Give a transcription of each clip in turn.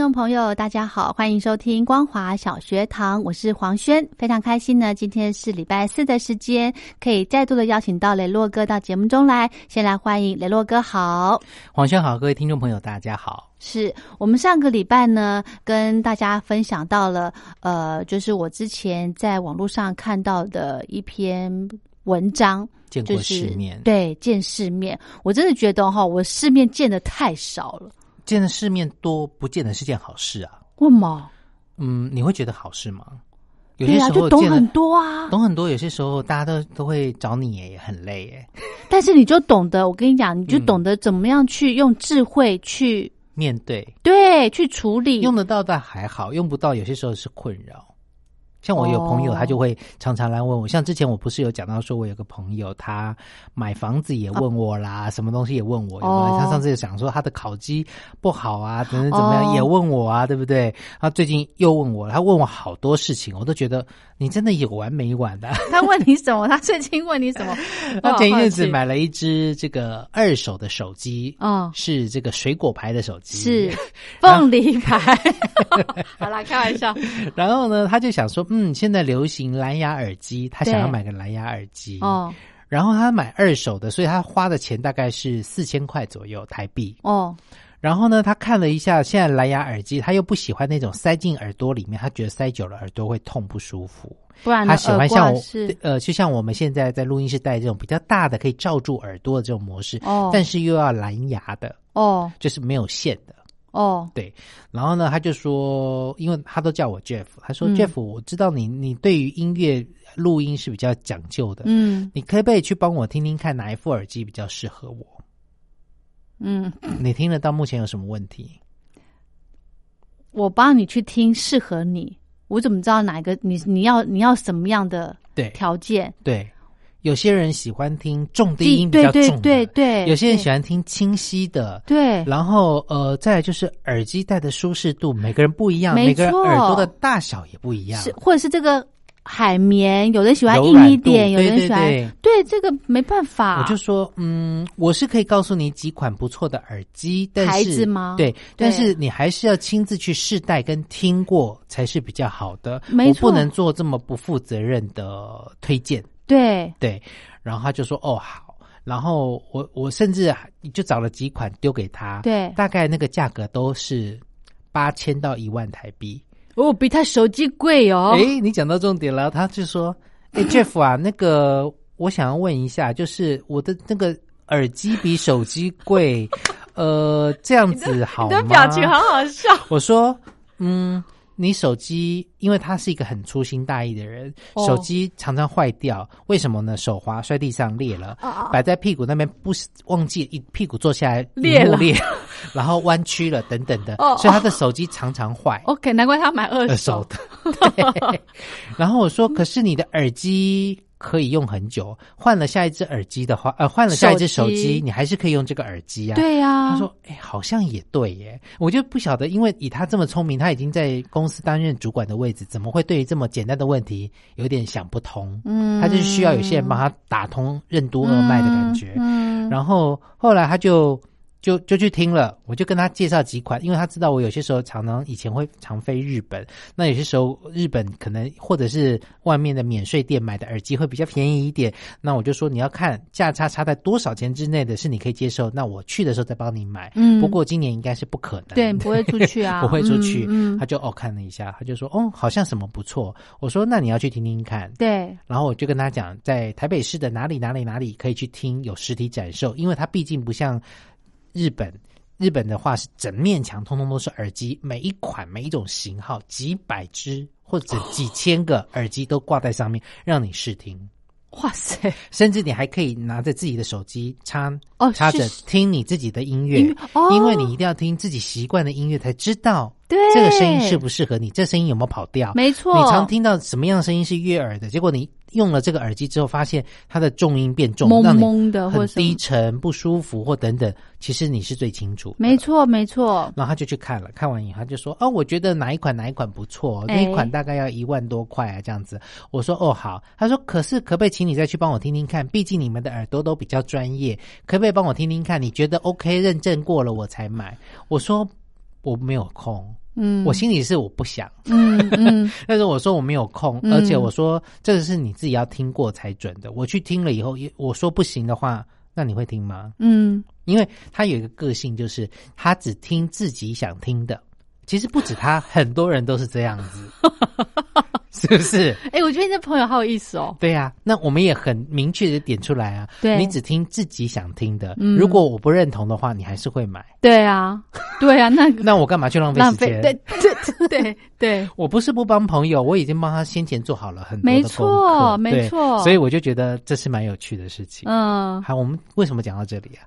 众朋友，大家好，欢迎收听光华小学堂，我是黄轩，非常开心呢。今天是礼拜四的时间，可以再度的邀请到雷洛哥到节目中来。先来欢迎雷洛哥，好，黄轩好，各位听众朋友，大家好。是我们上个礼拜呢，跟大家分享到了，呃，就是我之前在网络上看到的一篇文章，见过世面，对，见世面，我真的觉得哈，我世面见的太少了。见的世面多，不见得是件好事啊。为什么？嗯，你会觉得好事吗？有些时候就懂很多啊。懂很多，有些时候大家都都会找你，也很累耶。但是你就懂得，我跟你讲，你就嗯懂得怎么样去用智慧去面对对去处理。用得到的还好，用不到有些时候是困扰。像我有朋友，哦他就会常常来问我。像之前我不是有讲到说，我有个朋友，他买房子也问我啦，什么东西也问我。有没有？哦他上次有讲说他的烤鸡不好啊，等等怎么样，哦也问我啊，对不对？他最近又问我，他问我好多事情，我都觉得你真的有完没完的。他问你什么？他最近问你什么？他前一阵子买了一只这个二手的手机，哦是这个水果牌的手机，是凤梨牌。好啦，开玩笑。然后呢，他就想说，嗯，现在流行蓝牙耳机，他想要买个蓝牙耳机。哦然后他买二手的，所以他花的钱大概是四千块左右台币。哦然后呢，他看了一下现在蓝牙耳机，他又不喜欢那种塞进耳朵里面，他觉得塞久了耳朵会痛不舒服。不然他喜欢像我是呃，就像我们现在在录音室戴这种比较大的可以罩住耳朵的这种模式，哦但是又要蓝牙的，哦就是没有线的。哦对，然后呢，他就说，因为他都叫我 Jeff，他说、嗯 Jeff，我知道你你对于音乐录音是比较讲究的，嗯你可不可以去帮我听听看哪一副耳机比较适合我？嗯，你听得到目前有什么问题？我帮你去听适合你，我怎么知道哪一个你你要你要什么样的对条件？对，有些人喜欢听重低音比较重的，对对，有些人喜欢听清晰的。对然后呃，再来就是耳机戴的舒适度，每个人不一样，每个人错耳朵的大小也不一样。是或者是这个海绵，有人喜欢硬一点，有人喜欢对对这个没办法，我就说，嗯，我是可以告诉你几款不错的耳机，但是牌子吗对，但是你还是要亲自去试戴跟听过才是比较好的。我没错不能做这么不负责任的推荐。对对，然后他就说，哦，好。然后我我甚至还就找了几款丢给他，对大概那个价格都是八千到一万台币。哦，比他手机贵哦。哎、你讲到重点了，他就说：“哎、j e f f 啊，那个我想要问一下，就是我的那个耳机比手机贵，呃，这样子 好吗？”你的表情好好笑。我说：“嗯，你手机，因为他是一个很粗心大意的人，哦手机常常坏掉，为什么呢？手滑摔地上裂了，啊摆在屁股那边不忘记一屁股坐下来裂了裂，然后弯曲了等等的，哦所以他的手机常常坏。OK，难怪他买二手。的。对，然后我说，可是你的耳机可以用很久。换了下一只耳机的话，呃，换了下一只手手机机，你还是可以用这个耳机啊。对呀、他说：“哎、好像也对耶。”我就不晓得，因为以他这么聪明，他已经在公司担任主管的位置，怎么会对于这么简单的问题有点想不通？嗯他就是需要有些人帮他打通任督二脉的感觉。嗯，然后后来他就就就去听了，我就跟他介绍几款，因为他知道我有些时候常常以前会常飞日本，那有些时候日本可能或者是外面的免税店买的耳机会比较便宜一点，那我就说你要看价差差在多少钱之内的是你可以接受，那我去的时候再帮你买。嗯。不过今年应该是不可能，对，不会出去啊，不会出去。嗯，嗯。他就哦看了一下，他就说哦好像什么不错，我说那你要去听听看。对，然后我就跟他讲，在台北市的哪里哪里哪里可以去听有实体展售，因为它毕竟不像日本，日本的话是整面墙通通都是耳机，每一款每一种型号几百只或者几千个耳机都挂在上面让你试听，哇塞，甚至你还可以拿着自己的手机插哦插着听你自己的音乐，因为你一定要听自己习惯的音乐才知道对。这个声音适不适合你，这声音有没有跑调，没错，你常听到什么样的声音是悦耳的，结果你用了这个耳机之后，发现它的重音变重，懵让你懵的或低沉、不舒服或等等，其实你是最清楚。没错，没错，然后他就去看了，看完以后他就说：“哦，我觉得哪一款哪一款不错，哎那一款大概要一万多块啊，这样子。”我说：“哦，好。”他说：“可是可不可以请你再去帮我听听看？毕竟你们的耳朵都比较专业，可不可以帮我听听看？你觉得 OK 认证过了我才买？”我说：“我没有空。”嗯，我心里是我不想，嗯嗯，但是我说我没有空，嗯而且我说这个是你自己要听过才准的。我去听了以后，也我说不行的话，那你会听吗？嗯，因为他有一个个性，就是他只听自己想听的。其实不止他，很多人都是这样子，是不是？哎，我觉得你这朋友好有意思哦，对呀、那我们也很明确的点出来啊，对你只听自己想听的。嗯如果我不认同的话，你还是会买。对啊，对啊，那 那我干嘛去浪费浪时间？费对对对对，我不是不帮朋友，我已经帮他先前做好了很多没错没错所以我就觉得这是蛮有趣的事情。嗯，好，我们为什么讲到这里啊？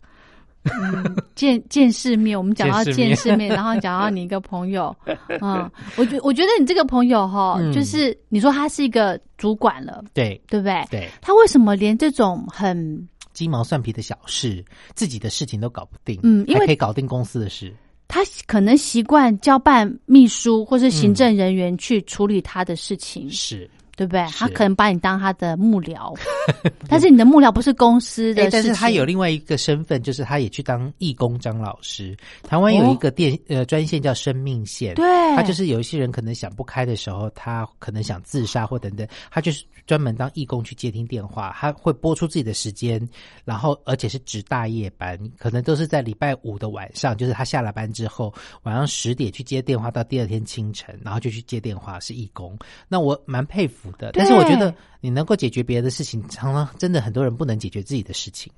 见见世面，我们讲到见世面然后讲到你一个朋友，嗯，我觉我觉得你这个朋友哈，嗯。就是你说他是一个主管了，对对不对？对，他为什么连这种很鸡毛蒜皮的小事，自己的事情都搞不定，嗯因为可以搞定公司的事，他可能习惯交办秘书或是行政人员去处理他的事情，是。对不对？他可能把你当他的幕僚，但是你的幕僚不是公司的但是他有另外一个身份，就是他也去当义工张老师。台湾有一个电、呃专线叫生命线，哦对，他就是有一些人可能想不开的时候，他可能想自杀或等等，他就是专门当义工去接听电话，他会播出自己的时间，然后而且是值大夜班，可能都是在礼拜五的晚上，就是他下了班之后，晚上十点去接电话，到第二天清晨，然后就去接电话，是义工。那我蛮佩服的，但是我觉得你能够解决别人的事情，常常真的很多人不能解决自己的事情。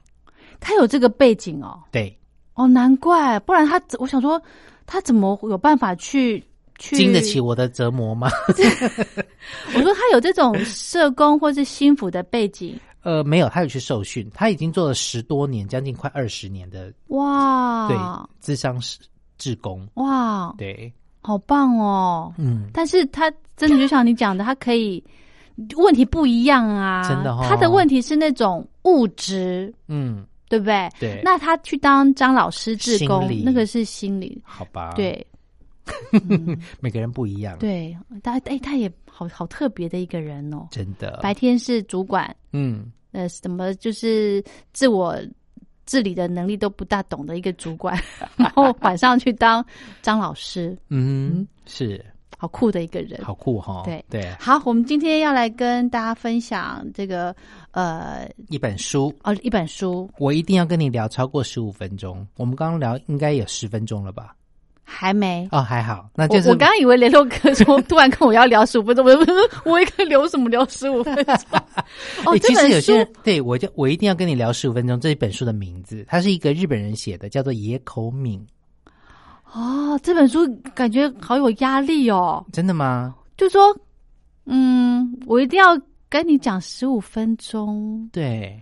他有这个背景哦，对，哦，难怪，不然他我想说他怎么有办法去去经得起我的折磨吗？我说他有这种社工或是心腹的背景，呃，没有，他有去受训，他已经做了十多年，将近快二十年的哇，对，智商是志工，哇，对，好棒哦！嗯，但是他真的就像你讲的，他可以问题不一样啊，真的哦。他的问题是那种物质，嗯，对不对？对，那他去当张老师志工，那个是心理，好吧，，对。每个人不一样，，对，他哎，他也好好特别的一个人哦。真的，白天是主管，嗯，呃，什么就是自我治理的能力都不大懂的一个主管，然后晚上去当张老师，嗯，是，好酷的一个人。好酷哈，对对，好，我们今天要来跟大家分享这个呃一本书。哦一本书，我一定要跟你聊超过十五分钟。我们刚刚聊应该有十分钟了吧？还没。哦，还好，那就是我我刚刚以为联络哥说突然跟我要聊十五分钟，我我一个聊什么聊十五分钟？哦，欸这本其实有些人对我就我一定要跟你聊十五分钟。这一本书的名字，它是一个日本人写的，叫做野口敏。哦，这本书感觉好有压力哦。真的吗？就说，嗯，我一定要跟你讲十五分钟。对，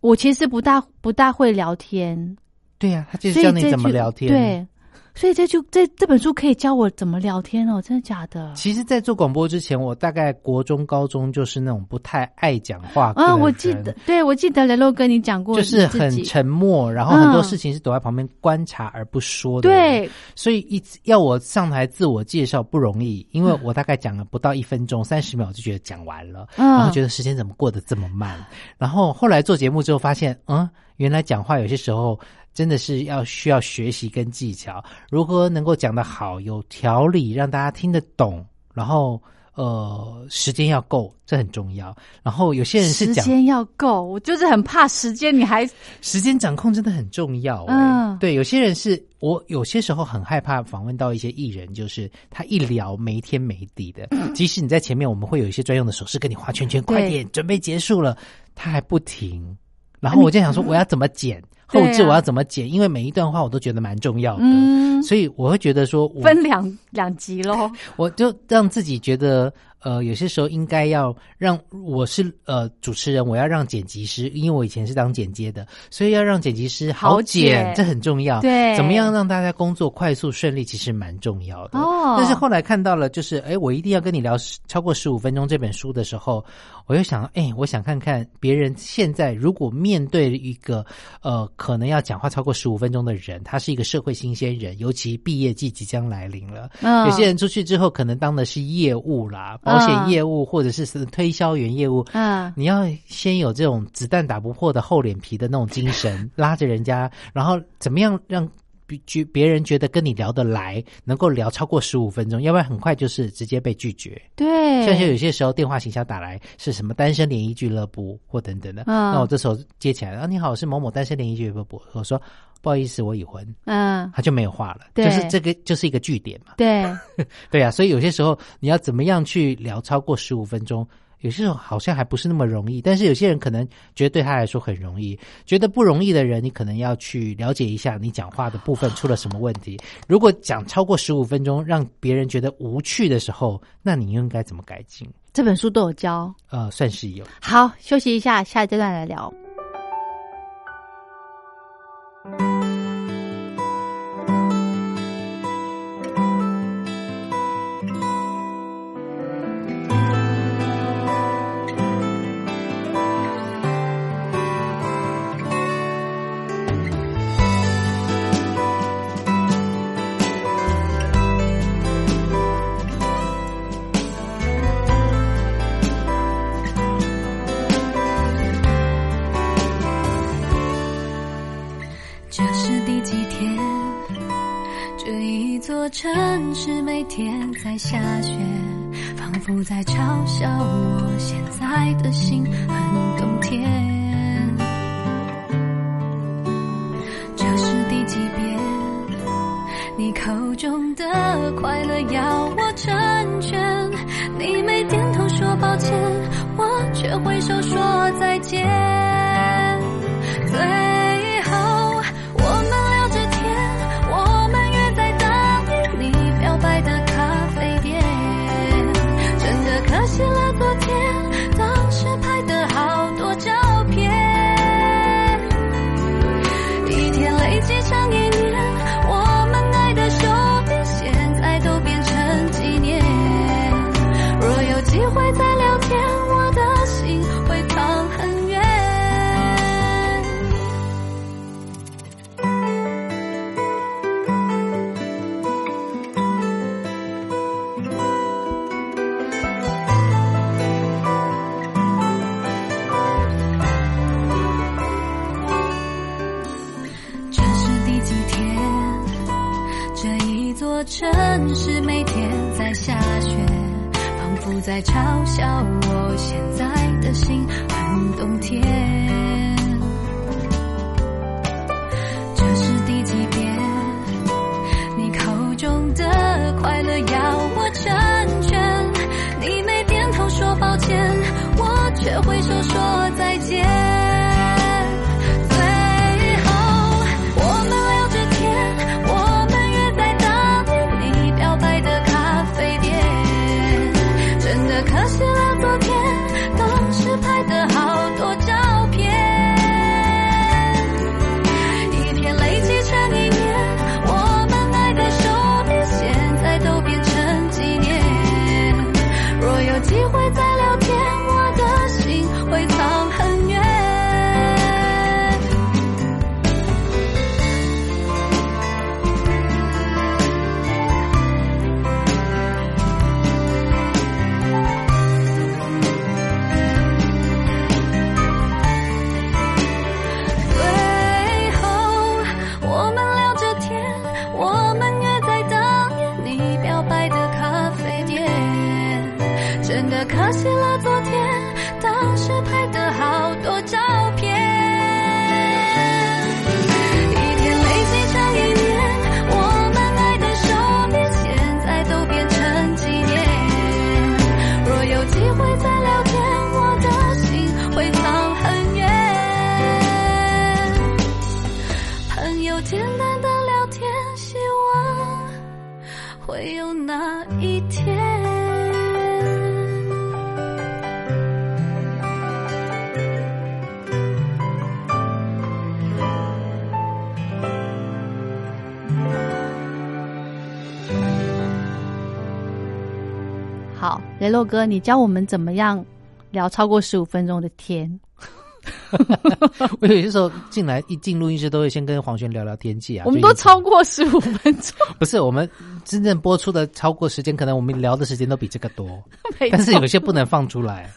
我其实不大不大会聊天，对呀、他就是教你怎么聊天。对，所以这就这这本书可以教我怎么聊天哦，真的假的？其实，在做广播之前，我大概国中、高中就是那种不太爱讲话啊，我记得，对我记得雷洛跟你讲过，就是很沉默，然后很多嗯事情是躲在旁边观察而不说的人。对，所以一直要我上台自我介绍不容易，因为我大概讲了不到一分钟，三十秒就觉得讲完了，嗯然后觉得时间怎么过得这么慢。然后后来做节目之后发现，嗯，原来讲话有些时候真的是要需要学习跟技巧，如何能够讲得好、有条理，让大家听得懂，然后。呃，时间要够，这很重要。然后有些人是讲时间要够，我就是很怕时间，你还时间掌控真的很重要、欸。嗯对，有些人是我有些时候很害怕访问到一些艺人，就是他一聊没天没地的。即使你在前面，我们会有一些专用的手势跟你画圈圈，快点，准备结束了，他还不停。然后我就想说，我要怎么剪后置，我要怎么剪？因为每一段话我都觉得蛮重要的，嗯。所以我会觉得说我，分两两集喽。我就让自己觉得，呃，有些时候应该要让我是呃主持人，我要让剪辑师，因为我以前是当剪接的，所以要让剪辑师好好剪剪，这很重要。对怎么样让大家工作快速顺利，其实蛮重要的。哦但是后来看到了，就是哎，我一定要跟你聊十超过十五分钟这本书的时候，我又想，哎，我想看看别人现在如果面对一个呃可能要讲话超过十五分钟的人，他是一个社会新鲜人，尤其毕业季即将来临了。嗯。有些人出去之后，可能当的是业务啦，保险业务，或者是是推销员业务。嗯。你要先有这种子弹打不破的厚脸皮的那种精神，拉着人家，然后怎么样让别觉别人觉得跟你聊得来，能够聊超过十五分钟，要不然很快就是直接被拒绝。对，像是有些时候电话行销打来是什么单身联谊俱乐部或等等的，嗯。那我这时候接起来啊，你好，我是某某单身联谊俱乐部，我说不好意思，我已婚，嗯他就没有话了，对就是这个就是一个据点嘛。对，对啊、所以有些时候你要怎么样去聊超过十五分钟，有些时候好像还不是那么容易。但是有些人可能觉得对他来说很容易，觉得不容易的人，你可能要去了解一下你讲话的部分出了什么问题。如果讲超过十五分钟，让别人觉得无趣的时候，那你应该怎么改进？这本书都有教。呃，算是有。好，休息一下，下一阶段来聊。我现在的心很冬天。这是第几遍？你口中的快乐要我成全，你没点头说抱歉，我却挥手说好，雷洛哥，你教我们怎么样聊超过十五分钟的天？我有些时候进来一进录音室，都会先跟黄轩聊聊天气啊。我们都超过十五分钟，不是我们真正播出的超过时间，可能我们聊的时间都比这个多，但是有些不能放出来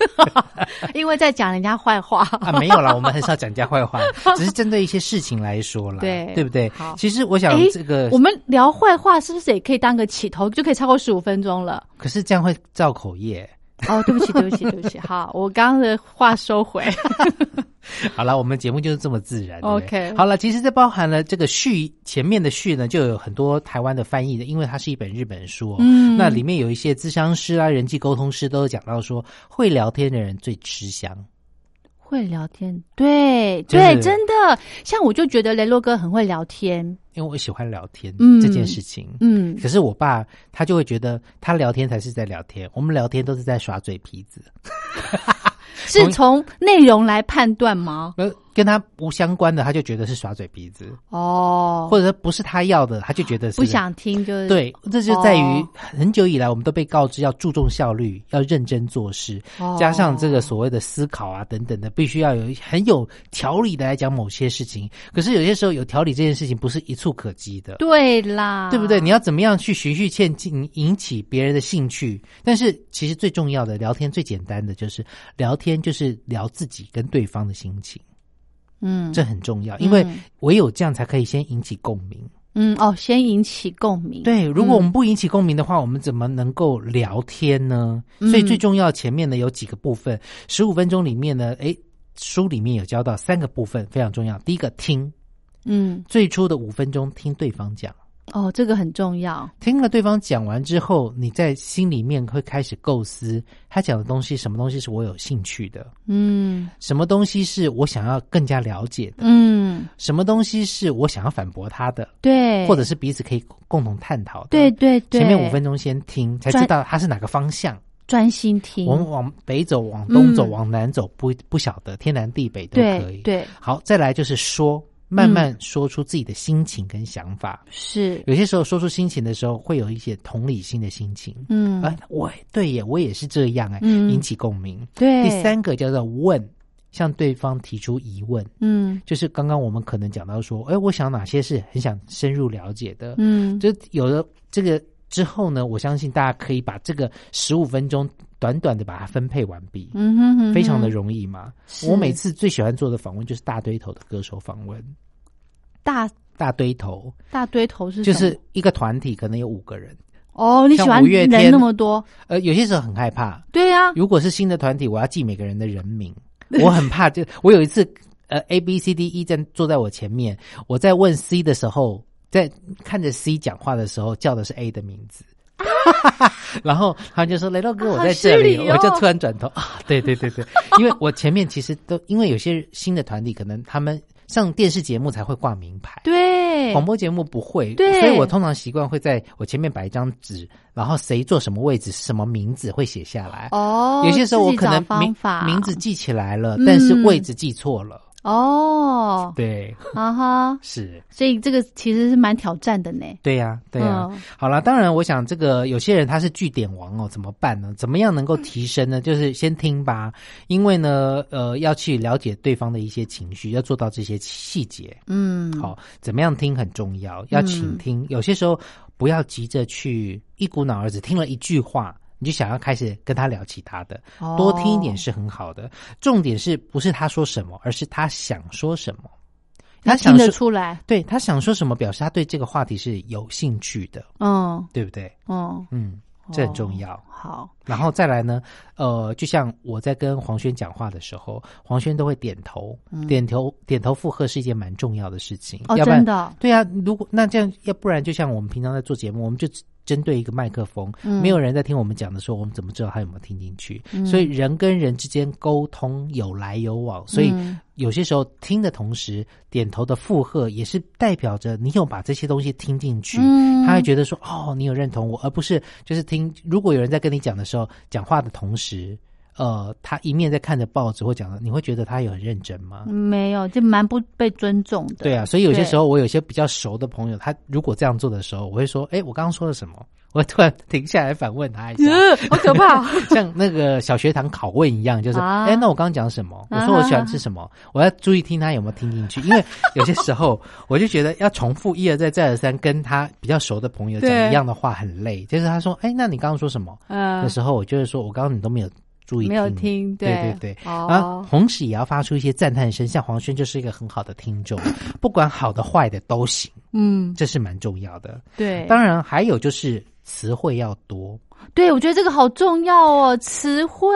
因为在讲人家坏话。啊。没有啦，我们很少讲人家坏话，只是针对一些事情来说啦，对对不对好？其实我想诶这个我，们聊坏话是不是也可以当个起头，就可以超过十五分钟了？可是这样会造口业。哦，对不起，对不起，对不起。好，我刚刚的话收回。好了，我们节目就是这么自然。OK 好了，其实这包含了这个序前面的序呢，就有很多台湾的翻译的，因为它是一本日本书、哦。嗯那里面有一些智商师啊、人际沟通师都有讲到说，会聊天的人最吃香。会聊天，对就是对，真的。像我就觉得雷洛哥很会聊天，因为我喜欢聊天、嗯这件事情。嗯，可是我爸他就会觉得他聊天才是在聊天，我们聊天都是在耍嘴皮子，是从内容来判断吗？呃，跟他无相关的，他就觉得是耍嘴皮子，哦，或者说不是他要的，他就觉得是不想听就是，对，这就在于哦很久以来，我们都被告知要注重效率，要认真做事，哦加上这个所谓的思考啊等等的，必须要有很有条理的来讲某些事情。可是有些时候有条理这件事情不是一触可及的。对啦，对不对？你要怎么样去循序渐进，引起别人的兴趣？但是其实最重要的，聊天最简单的就是聊天，就是聊自己跟对方的心情，嗯。这很重要，因为嗯。唯有这样才可以先引起共鸣。嗯哦，先引起共鸣，对，如果我们嗯。不引起共鸣的话，我们怎么能够聊天呢？嗯。所以最重要前面呢有几个部分，十五分钟里面呢，诶，书里面有教到三个部分非常重要。第一个听，嗯。最初的五分钟听对方讲，哦，这个很重要，听了对方讲完之后，你在心里面会开始构思他讲的东西，什么东西是我有兴趣的，嗯。什么东西是我想要更加了解的，嗯，什么东西是我想要反驳他的，对，或者是彼此可以共同探讨的。对对对，前面五分钟先听，才知道他是哪个方向。专心听，我们往北走，往东走，嗯。往南走，不不晓得天南地北都可以。对对。好，再来就是说，慢慢说出自己的心情跟想法。是，有些时候说出心情的时候，会有一些同理心的心情。嗯。啊，我对耶，我也是这样哎，嗯。引起共鸣。对，第，三个叫做问，向对方提出疑问，嗯。就是刚刚我们可能讲到说，哎，我想哪些是很想深入了解的，嗯，就有的这个之后呢，我相信大家可以把这个十五分钟短短的把它分配完毕，嗯哼哼，非常的容易嘛。我每次最喜欢做的访问就是大堆头的歌手访问，大大堆头。大堆头是就是一个团体可能有五个人，哦，你喜像欢五月天。人那么多，呃，有些时候很害怕，对呀，如果是新的团体，我要记每个人的人名，我很怕。就我有一次，呃，A B C D E 在坐在我前面，我在问 C 的时候，在看着 C 讲话的时候，叫的是 A 的名字。然后他就说：“雷洛哥，我在这里。我就突然转头啊，对对对对，因为我前面其实都因为有些新的团体，可能他们上电视节目才会挂名牌，对，广播节目不会，对所以我通常习惯会在我前面摆一张纸，然后谁坐什么位置、什么名字会写下来。哦，有些时候我可能名名字记起来了，嗯但是位置记错了。哦，对，啊哈，是，所以这个其实是蛮挑战的呢。对呀、对呀、嗯好了，当然，我想这个有些人他是据点王哦，怎么办呢？怎么样能够提升呢？就是先听吧，因为呢，呃，要去了解对方的一些情绪，要做到这些细节。嗯，好，怎么样听很重要，要倾听。有些时候不要急着去一股脑儿只听了一句话，你就想要开始跟他聊其他的，哦多听一点是很好的。重点是不是他说什么，而是他想说什么。他他听得想说，出来，对他想说什么，表示他对这个话题是有兴趣的，嗯对不对？嗯，嗯，这很重要。好，然后再来呢，呃，就像我在跟黄轩讲话的时候，黄轩都会点头，点头点头附和是一件蛮重要的事情。哦，要不然真的，对啊，如果那这样，要不然就像我们平常在做节目，我们就针对一个麦克风，嗯没有人在听我们讲的时候，我们怎么知道他有没有听进去？嗯所以人跟人之间沟通有来有往，所以嗯有些时候听的同时点头的附和，也是代表着你有把这些东西听进去。嗯他会觉得说：“哦，你有认同我，而不是就是听。如果有人在跟你讲的时候，讲话的同时，呃，他一面在看着报纸或讲的，你会觉得他有很认真吗？没有，就蛮不被尊重的。对啊，所以有些时候我有些比较熟的朋友，他如果这样做的时候，我会说：“哎，我刚刚说了什么？” 我突然停下来反问他一下，呃，好可怕！像那个小学堂拷问一样，就是：“啊哎，那我刚刚讲什么？我说我喜欢吃什么？我要注意听他有没有听进去，因为有些时候我就觉得要重复一而再再而三跟他比较熟的朋友讲对一样的话很累。就是他说：“哎，那你刚刚说什么？”嗯的时候，我就是说：“我刚刚你都没有注意，没有听，对对对，哦然后同时也要发出一些赞叹声，像黄轩就是一个很好的听众，不管好的坏的都行，嗯，这是蛮重要的。对，当然还有就是词汇要多，对我觉得这个好重要哦，词汇。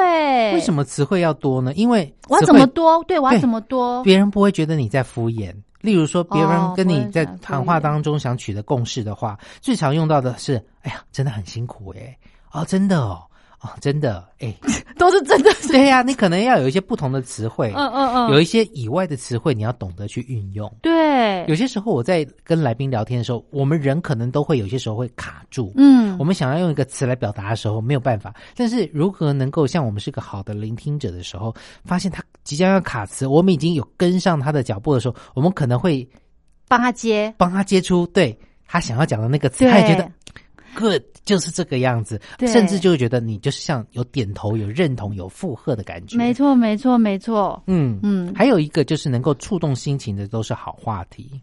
为什么词汇要多呢？因为我要怎么多？对，我要怎么多？别人不会觉得你在敷衍。例如说，别人哦跟你在谈话当中想取得共识的话，最常用到的是：“哎呀，真的很辛苦诶、哦，真的哦，哦，真的，哎，都是真的。对呀、你可能要有一些不同的词汇，嗯嗯嗯，有一些以外的词汇，你要懂得去运用。对，有些时候我在跟来宾聊天的时候，我们人可能都会有些时候会卡住。嗯我们想要用一个词来表达的时候没有办法，但是如何能够像我们是个好的聆听者的时候，发现他即将要卡词，我们已经有跟上他的脚步的时候，我们可能会帮他接。帮他接出对他想要讲的那个词，他也觉得 good 就是这个样子，甚至就会觉得你就是像有点头、有认同、有附和的感觉。没，错，没错，没错。嗯嗯还有一个就是能够触动心情的都是好话题。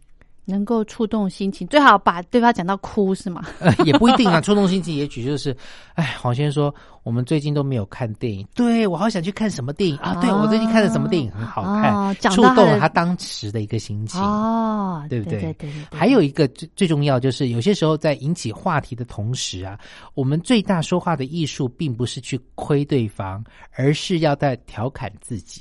能够触动心情，最好把对方讲到哭是吗？呃，也不一定啊，触动心情，也许就是，哎，黄先生说我们最近都没有看电影，对我好想去看什么电影啊？对我最近看了什么电影很好看，触动了他当时的一个心情。哦，对不对对对对对，还有一个最最重要，就是有些时候在引起话题的同时啊，我们最大说话的艺术，并不是去亏对方，而是要在调侃自己。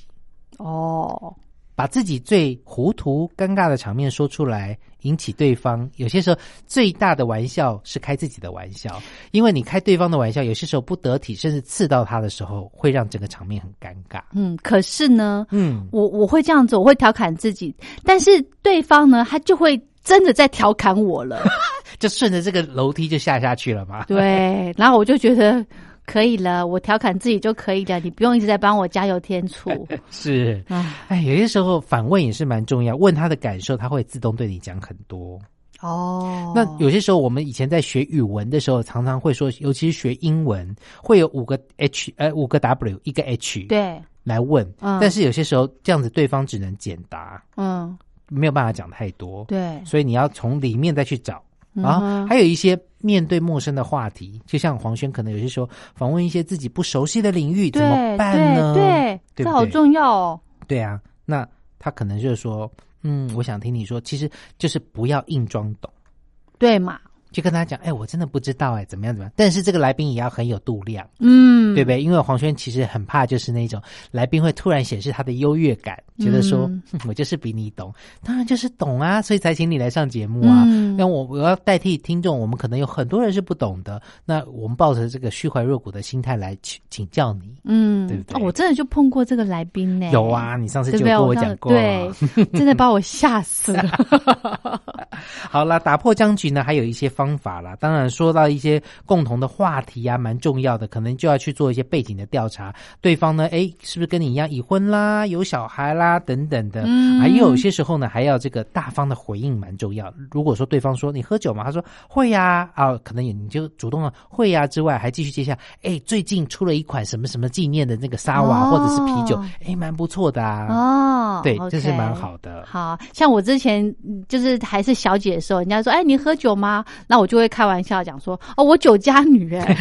哦，把自己最糊涂、尴尬的场面说出来，引起对方。有些时候，最大的玩笑是开自己的玩笑，因为你开对方的玩笑，有些时候不得体，甚至刺到他的时候，会让整个场面很尴尬。嗯，可是呢，嗯，我我会这样子，我会调侃自己，但是对方呢，他就会真的在调侃我了。就顺着这个楼梯就下下去了嘛。对，然后我就觉得可以了，我调侃自己就可以了，你不用一直在帮我加油添醋。是，哎，有些时候反问也是蛮重要，问他的感受，他会自动对你讲很多。哦那有些时候，我们以前在学语文的时候，常常会说，尤其是学英文，会有五个 H，呃，五个 W，一个 H，对，来问。嗯但是有些时候，这样子对方只能简答，嗯，没有办法讲太多。对，所以你要从里面再去找。嗯然后还有一些面对陌生的话题，就像黄轩，可能有些时候访问一些自己不熟悉的领域，怎么办呢？对对，对对这好重要哦。对啊，那他可能就是说，嗯，我想听你说，其实就是不要硬装懂。对嘛？就跟他讲，哎，我真的不知道，哎，怎么样怎么样。但是这个来宾也要很有度量，嗯，对不对？因为黄轩其实很怕，就是那种来宾会突然显示他的优越感，觉得说、嗯我就是比你懂，当然就是懂啊，所以才请你来上节目啊。嗯那我我要代替听众，我们可能有很多人是不懂的，那我们抱着这个虚怀若谷的心态来请请教你。嗯，对不对哦，我真的就碰过这个来宾呢。有啊，你上次？就跟我讲过、啊。对，真的把我吓死了。好了，打破僵局呢，还有一些方法啦。当然，说到一些共同的话题啊，蛮重要的，可能就要去做一些背景的调查。对方呢，哎，是不是跟你一样已婚啦，有小孩啦，等等的。嗯还有些时候呢，还要这个大方的回应，蛮重要。如果说对方说你喝酒吗？他说会呀、啊，可能也你就主动了会呀、之外，还继续接下，哎，最近出了一款什么什么纪念的那个沙瓦、哦或者是啤酒，哎，蛮不错的啊。哦，对这是蛮好的。好像我之前嗯就是还是小姐的时候，人家说：“哎，你喝酒吗？”那我就会开玩笑讲说：“哦，我酒家女。”哎，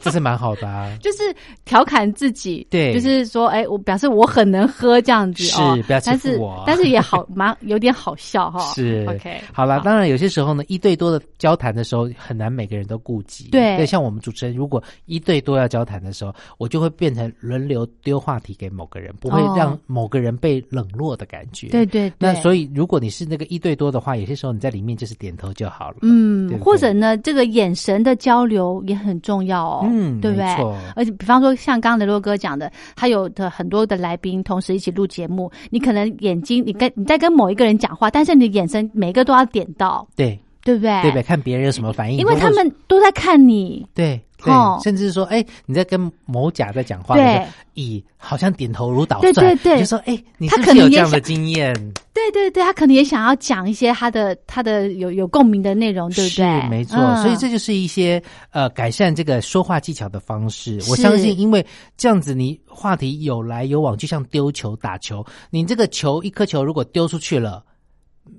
这是蛮好的啊。就是调侃自己，对就是说：“哎，我表示我很能喝这样子是哦。”不要欺但是负我但是也好蛮有点好笑哈。是 OK，好了，当然有些时候呢，一对多的交谈的时候，很难每个人都顾及。对像我们主持人，如果一对多要交谈的时候，我就会变成轮流丢话题给某个人，不会哦让某个人被冷落的感觉。对对对，那所以，如果你是那个一对多的话，有些时候你在在里面就是点头就好了。嗯对，不对或者呢，这个眼神的交流也很重要哦，嗯对不对？而且，比方说像刚刚雷洛哥讲的，他有的很多的来宾同时一起录节目，你可能眼睛你跟你在跟某一个人讲话，但是你的眼神每个都要点到，对对不对？对不对？看别人有什么反应，因为他们都在看你，对对哦，甚至说，哎，你在跟某甲在讲话，对那个乙好像点头如捣蒜，对对对就说，哎，你他是不可能有这样的经验？对对对，他可能也想要讲一些他的他的有有共鸣的内容，对不对？是没错，嗯所以这就是一些呃改善这个说话技巧的方式。我相信，因为这样子你话题有来有往，就像丢球打球，你这个球一颗球如果丢出去了。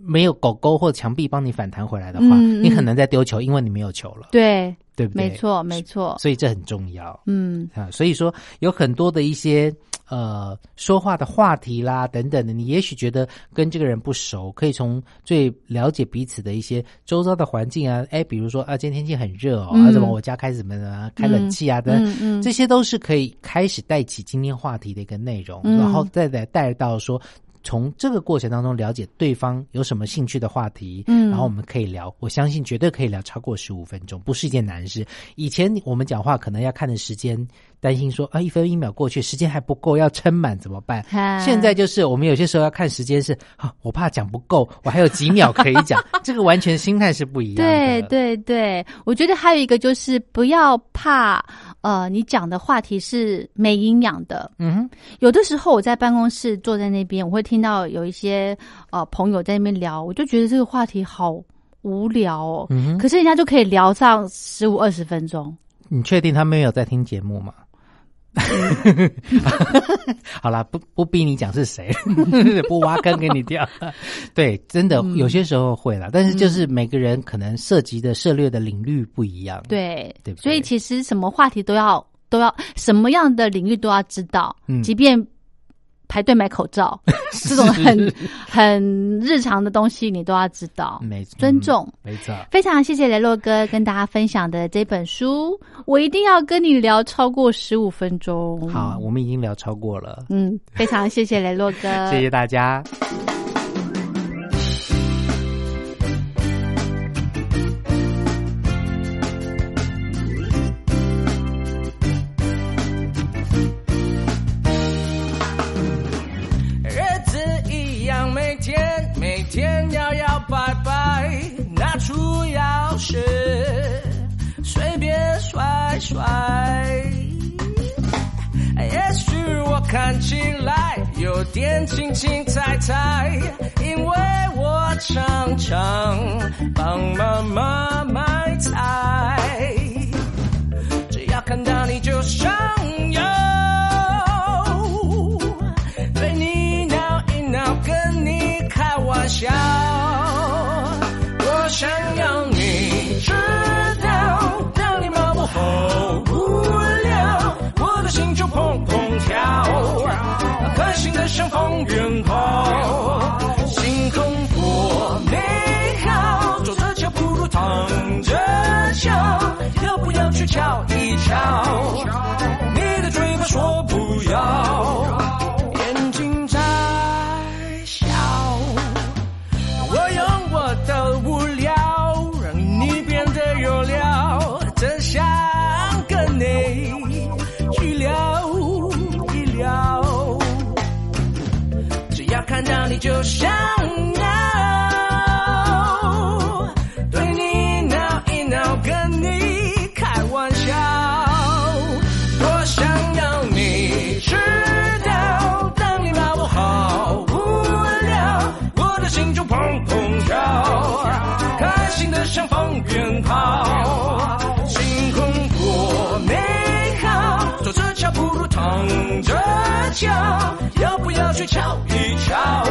没有狗狗或墙壁帮你反弹回来的话，你很难再丢球，因为你没有球了，对，对不对？没错没错，所以这很重要。嗯啊，所以说有很多的一些呃说话的话题啦等等的，你也许觉得跟这个人不熟，可以从最了解彼此的一些周遭的环境啊，哎，比如说啊，今天天气很热哦，嗯啊，怎么我家开始怎么啊，开冷气啊等等，嗯嗯这些都是可以开始带起今天话题的一个内容，嗯然后再来带到说。从这个过程当中了解对方有什么兴趣的话题，嗯然后我们可以聊，我相信绝对可以聊超过十五分钟，不是一件难事。以前我们讲话可能要看的时间，担心说啊一分一秒过去，时间还不够，要撑满怎么办？啊现在就是我们有些时候要看时间是啊，我怕讲不够，我还有几秒可以讲，这个完全心态是不一样的。对对对，我觉得还有一个就是不要怕，呃，你讲的话题是没营养的。嗯哼，有的时候我在办公室坐在那边，我会听到有一些呃朋友在那边聊，我就觉得这个话题好无聊哦。嗯哼，可是人家就可以聊上十五二十分钟。你确定他没有在听节目吗？好啦，不不逼你讲是谁，不挖坑给你跳。对，真的、嗯有些时候会啦，但是就是每个人可能涉及的涉猎的领域不一样。，对，所以其实什么话题都要都要什么样的领域都要知道，嗯即便排队买口罩 这种很很日常的东西，你都要知道，没尊重。嗯没错。非常谢谢雷洛哥跟大家分享的这本书，我一定要跟你聊超过十五分钟。好，，我们已经聊超过了，嗯，非常谢谢雷洛哥，谢谢大家。钥匙，随便甩甩。也许我看起来有点轻轻踩踩，因为我常常帮妈妈买菜。只要看到你就想要，对你闹一闹，跟你开玩笑。开心的像放鞭炮，星空多美好，坐着瞧不如躺着瞧，要不要去瞧一瞧？就想要，对你闹一闹，跟你开玩笑。我想要你知道，当你骂我好无聊，我的心就砰砰跳，开心的像放鞭炮，星空多美好，坐着瞧不如躺着瞧，要不要去瞧一瞧？